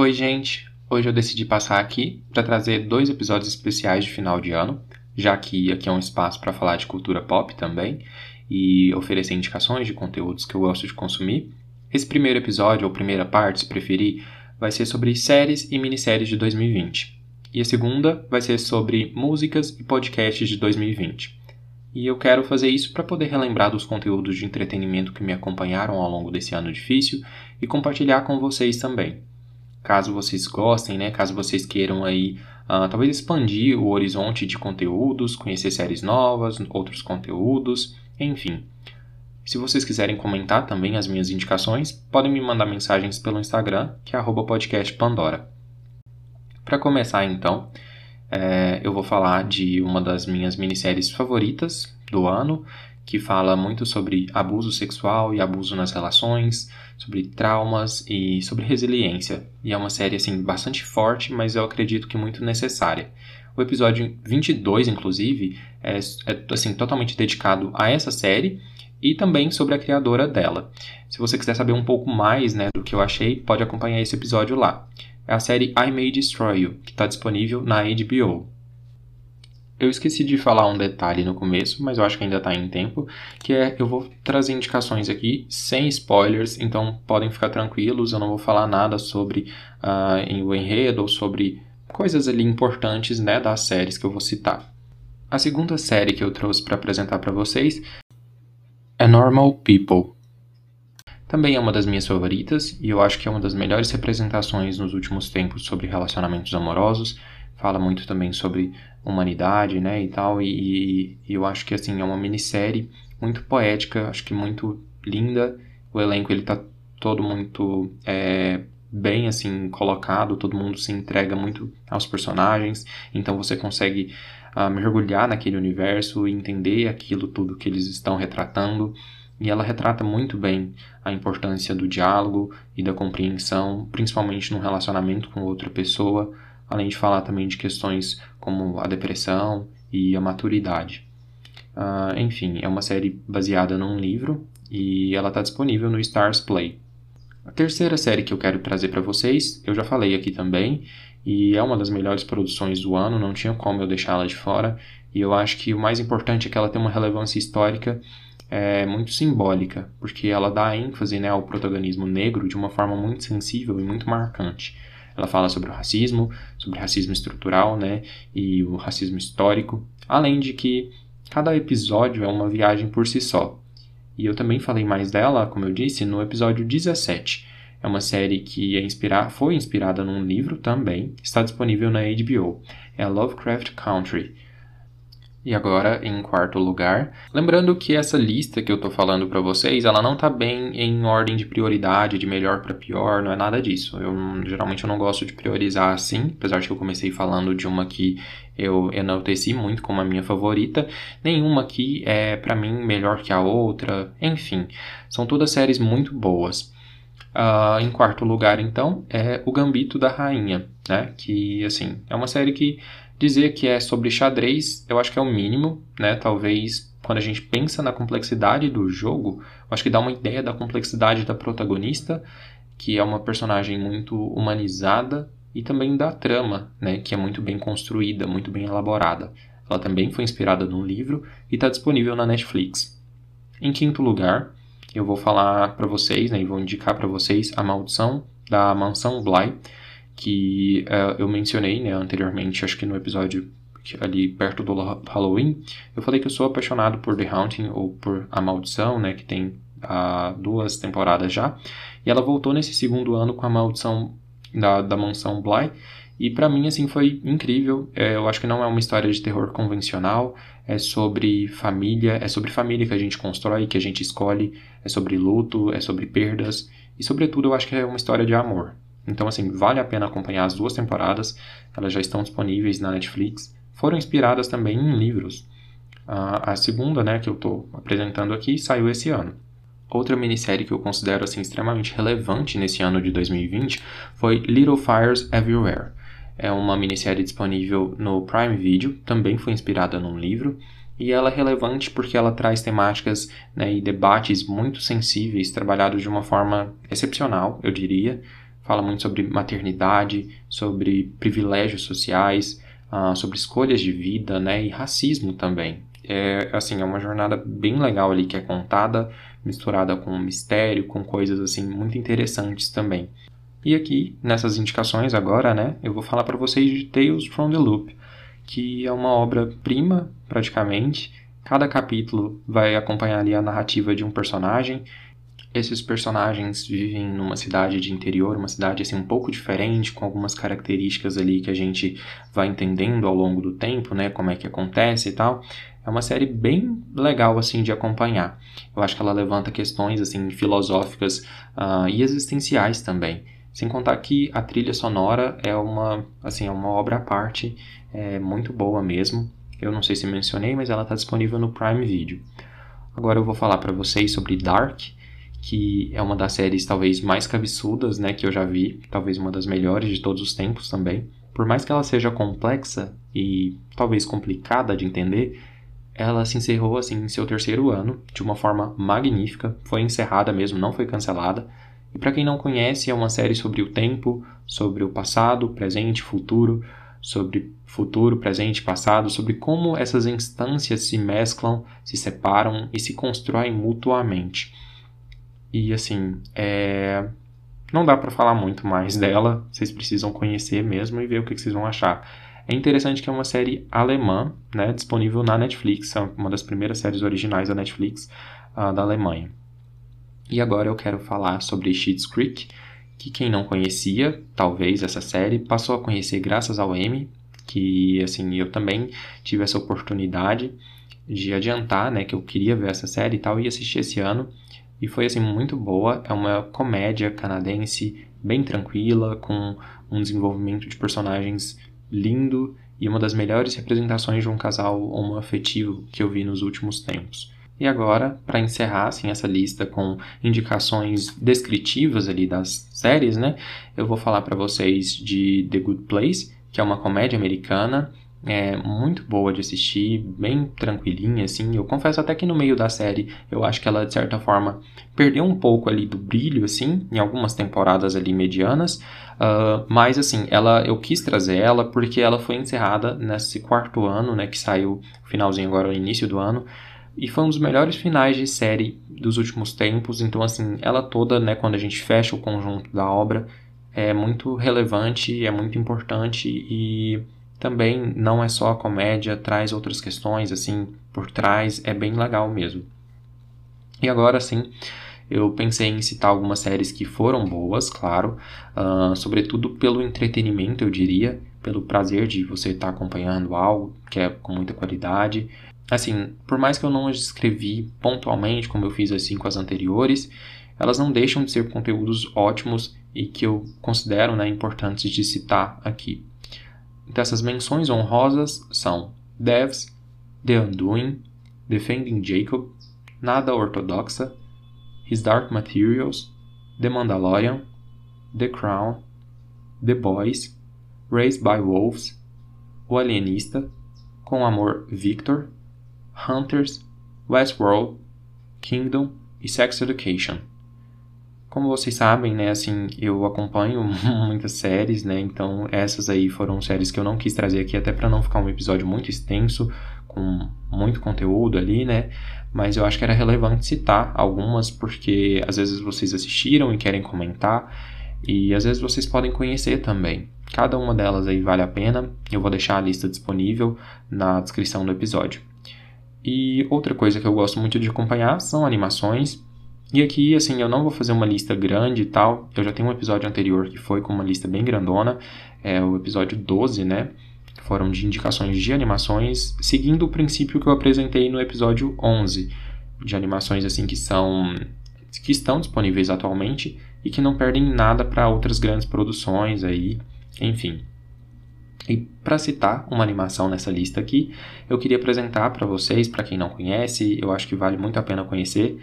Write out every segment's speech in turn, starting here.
Oi, gente! Hoje eu decidi passar aqui para trazer dois episódios especiais de final de ano, já que aqui é um espaço para falar de cultura pop também e oferecer indicações de conteúdos que eu gosto de consumir. Esse primeiro episódio, ou primeira parte, se preferir, vai ser sobre séries e minisséries de 2020. E a segunda vai ser sobre músicas e podcasts de 2020. E eu quero fazer isso para poder relembrar dos conteúdos de entretenimento que me acompanharam ao longo desse ano difícil e compartilhar com vocês também caso vocês gostem, né? Caso vocês queiram aí uh, talvez expandir o horizonte de conteúdos, conhecer séries novas, outros conteúdos, enfim. Se vocês quiserem comentar também as minhas indicações, podem me mandar mensagens pelo Instagram, que é @podcastpandora. Para começar então, é, eu vou falar de uma das minhas minisséries favoritas do ano, que fala muito sobre abuso sexual e abuso nas relações, sobre traumas e sobre resiliência. E é uma série assim bastante forte, mas eu acredito que muito necessária. O episódio 22, inclusive, é, é assim totalmente dedicado a essa série e também sobre a criadora dela. Se você quiser saber um pouco mais né, do que eu achei, pode acompanhar esse episódio lá. É a série I May Destroy You, que está disponível na HBO. Eu esqueci de falar um detalhe no começo, mas eu acho que ainda está em tempo, que é eu vou trazer indicações aqui sem spoilers, então podem ficar tranquilos, eu não vou falar nada sobre uh, o enredo ou sobre coisas ali importantes né, das séries que eu vou citar. A segunda série que eu trouxe para apresentar para vocês é Normal People. Também é uma das minhas favoritas e eu acho que é uma das melhores representações nos últimos tempos sobre relacionamentos amorosos fala muito também sobre humanidade, né, e tal, e, e, eu acho que, assim, é uma minissérie muito poética, acho que muito linda, o elenco, ele tá todo muito é, bem, assim, colocado, todo mundo se entrega muito aos personagens, então você consegue uh, mergulhar naquele universo e entender aquilo tudo que eles estão retratando, e ela retrata muito bem a importância do diálogo e da compreensão, principalmente no relacionamento com outra pessoa, além de falar também de questões como a depressão e a maturidade. Uh, enfim, é uma série baseada num livro e ela está disponível no Stars Play. A terceira série que eu quero trazer para vocês, eu já falei aqui também, e é uma das melhores produções do ano, não tinha como eu deixá-la de fora, e eu acho que o mais importante é que ela tem uma relevância histórica é, muito simbólica, porque ela dá ênfase né, ao protagonismo negro de uma forma muito sensível e muito marcante. Ela fala sobre o racismo, sobre o racismo estrutural, né, e o racismo histórico, além de que cada episódio é uma viagem por si só. E eu também falei mais dela, como eu disse, no episódio 17. É uma série que é inspirar, foi inspirada num livro também, está disponível na HBO. É Lovecraft Country. E agora, em quarto lugar, lembrando que essa lista que eu tô falando para vocês, ela não tá bem em ordem de prioridade, de melhor para pior, não é nada disso. Eu geralmente eu não gosto de priorizar assim, apesar de que eu comecei falando de uma que eu enalteci muito como a minha favorita. Nenhuma aqui é para mim melhor que a outra. Enfim, são todas séries muito boas. Uh, em quarto lugar, então, é O Gambito da Rainha, né? Que, assim, é uma série que Dizer que é sobre xadrez, eu acho que é o mínimo, né? Talvez quando a gente pensa na complexidade do jogo, eu acho que dá uma ideia da complexidade da protagonista, que é uma personagem muito humanizada, e também da trama, né? Que é muito bem construída, muito bem elaborada. Ela também foi inspirada num livro e está disponível na Netflix. Em quinto lugar, eu vou falar para vocês, né, e vou indicar para vocês A Maldição da Mansão Bly, que uh, eu mencionei né, anteriormente, acho que no episódio ali perto do Halloween, eu falei que eu sou apaixonado por The Haunting ou por A Maldição, né, que tem uh, duas temporadas já, e ela voltou nesse segundo ano com A Maldição da, da Mansão Bly, e para mim, assim, foi incrível. É, eu acho que não é uma história de terror convencional. É sobre família, é sobre família que a gente constrói, que a gente escolhe. É sobre luto, é sobre perdas. E, sobretudo, eu acho que é uma história de amor. Então, assim, vale a pena acompanhar as duas temporadas, elas já estão disponíveis na Netflix. Foram inspiradas também em livros. a segunda, né, que eu estou apresentando aqui, saiu esse ano. Outra minissérie que eu considero assim extremamente relevante nesse ano de 2020 foi Little Fires Everywhere. É uma minissérie disponível no Prime Video, também foi inspirada num livro, e ela é relevante porque ela traz temáticas né, e debates muito sensíveis, trabalhados de uma forma excepcional, eu diria, fala muito sobre maternidade, sobre privilégios sociais, uh, sobre escolhas de vida, né, e racismo também. É, assim, é uma jornada bem legal ali que é contada, misturada com mistério, com coisas assim muito interessantes também. E aqui, nessas indicações agora, né, eu vou falar para vocês de Tales from the Loop, que é uma obra-prima, praticamente. Cada capítulo vai acompanhar ali a narrativa de um personagem. Esses personagens vivem numa cidade de interior, uma cidade assim um pouco diferente, com algumas características ali que a gente vai entendendo ao longo do tempo, né, como é que acontece e tal. É uma série bem legal assim de acompanhar. Eu acho que ela levanta questões assim filosóficas uh, e existenciais também. Sem contar que a trilha sonora é uma assim é uma obra à parte, é muito boa mesmo. Eu não sei se mencionei, mas ela está disponível no Prime Video. Agora eu vou falar para vocês sobre Dark, que é uma das séries talvez mais cabeçudas, né, que eu já vi, talvez uma das melhores de todos os tempos também. Por mais que ela seja complexa e talvez complicada de entender, ela se encerrou assim em seu terceiro ano de uma forma magnífica, foi encerrada mesmo, não foi cancelada. E para quem não conhece, é uma série sobre o tempo, sobre o passado, presente, futuro, sobre futuro, presente, passado, sobre como essas instâncias se mesclam, se separam e se constroem mutuamente. E assim, é... não dá para falar muito mais dela, vocês precisam conhecer mesmo e ver o que vocês vão achar. É interessante que é uma série alemã, né, disponível na Netflix, é uma das primeiras séries originais da Netflix uh, da Alemanha. E agora eu quero falar sobre Schitt's Creek, que quem não conhecia, talvez essa série, passou a conhecer graças ao Emmy, que assim, eu também tive essa oportunidade de adiantar, né, que eu queria ver essa série e tal, e assistir esse ano, e foi assim muito boa, é uma comédia canadense bem tranquila, com um desenvolvimento de personagens lindo e uma das melhores representações de um casal homoafetivo que eu vi nos últimos tempos. E agora, para encerrar assim, essa lista com indicações descritivas ali das séries, né, eu vou falar para vocês de The Good Place, que é uma comédia americana é muito boa de assistir, bem tranquilinha, assim. Eu confesso até que no meio da série eu acho que ela, de certa forma, perdeu um pouco ali do brilho, assim, em algumas temporadas ali medianas. Uh, mas, assim, ela, eu quis trazer ela porque ela foi encerrada nesse quarto ano, né, que saiu finalzinho agora, no início do ano. E foi um dos melhores finais de série dos últimos tempos. Então, assim, ela toda, né, quando a gente fecha o conjunto da obra, é muito relevante, é muito importante e também não é só a comédia, traz outras questões assim por trás, é bem legal mesmo. E agora sim, eu pensei em citar algumas séries que foram boas, claro, uh, sobretudo pelo entretenimento, eu diria, pelo prazer de você estar tá acompanhando algo que é com muita qualidade. Assim, por mais que eu não as escrevi pontualmente, como eu fiz assim com as anteriores, elas não deixam de ser conteúdos ótimos e que eu considero né, importantes de citar aqui. Então, essas menções honrosas são Devs, The Undoing, Defending Jacob, Nada Ortodoxa, His Dark Materials, The Mandalorian, The Crown, The Boys, Raised by Wolves, O Alienista, Com Amor Victor, Hunters, Westworld, Kingdom e Sex Education. Como vocês sabem, né, assim, eu acompanho muitas séries, né, então essas aí foram séries que eu não quis trazer aqui até para não ficar um episódio muito extenso, com muito conteúdo ali, né, mas eu acho que era relevante citar algumas porque às vezes vocês assistiram e querem comentar e às vezes vocês podem conhecer também. Cada uma delas aí vale a pena, eu vou deixar a lista disponível na descrição do episódio. E outra coisa que eu gosto muito de acompanhar são animações, e aqui, assim, eu não vou fazer uma lista grande e tal. Eu já tenho um episódio anterior que foi com uma lista bem grandona. É o episódio 12, né? Que foram de indicações de animações, seguindo o princípio que eu apresentei no episódio 11. De animações, assim, que são... que estão disponíveis atualmente e que não perdem nada para outras grandes produções aí. Enfim, e para citar uma animação nessa lista aqui, eu queria apresentar para vocês, para quem não conhece, eu acho que vale muito a pena conhecer,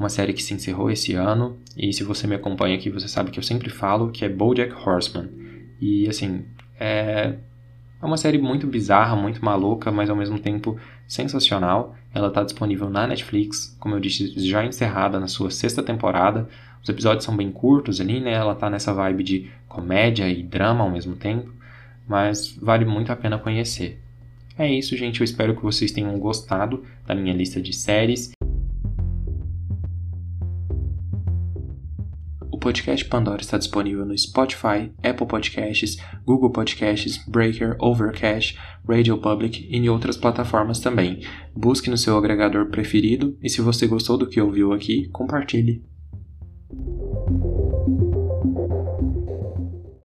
uma série que se encerrou esse ano, e se você me acompanha aqui, você sabe que eu sempre falo que é BoJack Horseman. E assim, é, é uma série muito bizarra, muito maluca, mas ao mesmo tempo sensacional. Ela está disponível na Netflix, como eu disse, já encerrada na sua sexta temporada. Os episódios são bem curtos ali, né? Ela tá nessa vibe de comédia e drama ao mesmo tempo, mas vale muito a pena conhecer. É isso, gente. Eu espero que vocês tenham gostado da minha lista de séries. Podcast Pandora está disponível no Spotify, Apple Podcasts, Google Podcasts, Breaker, Overcast, Radio Public e em outras plataformas também. Busque no seu agregador preferido e se você gostou do que ouviu aqui, compartilhe.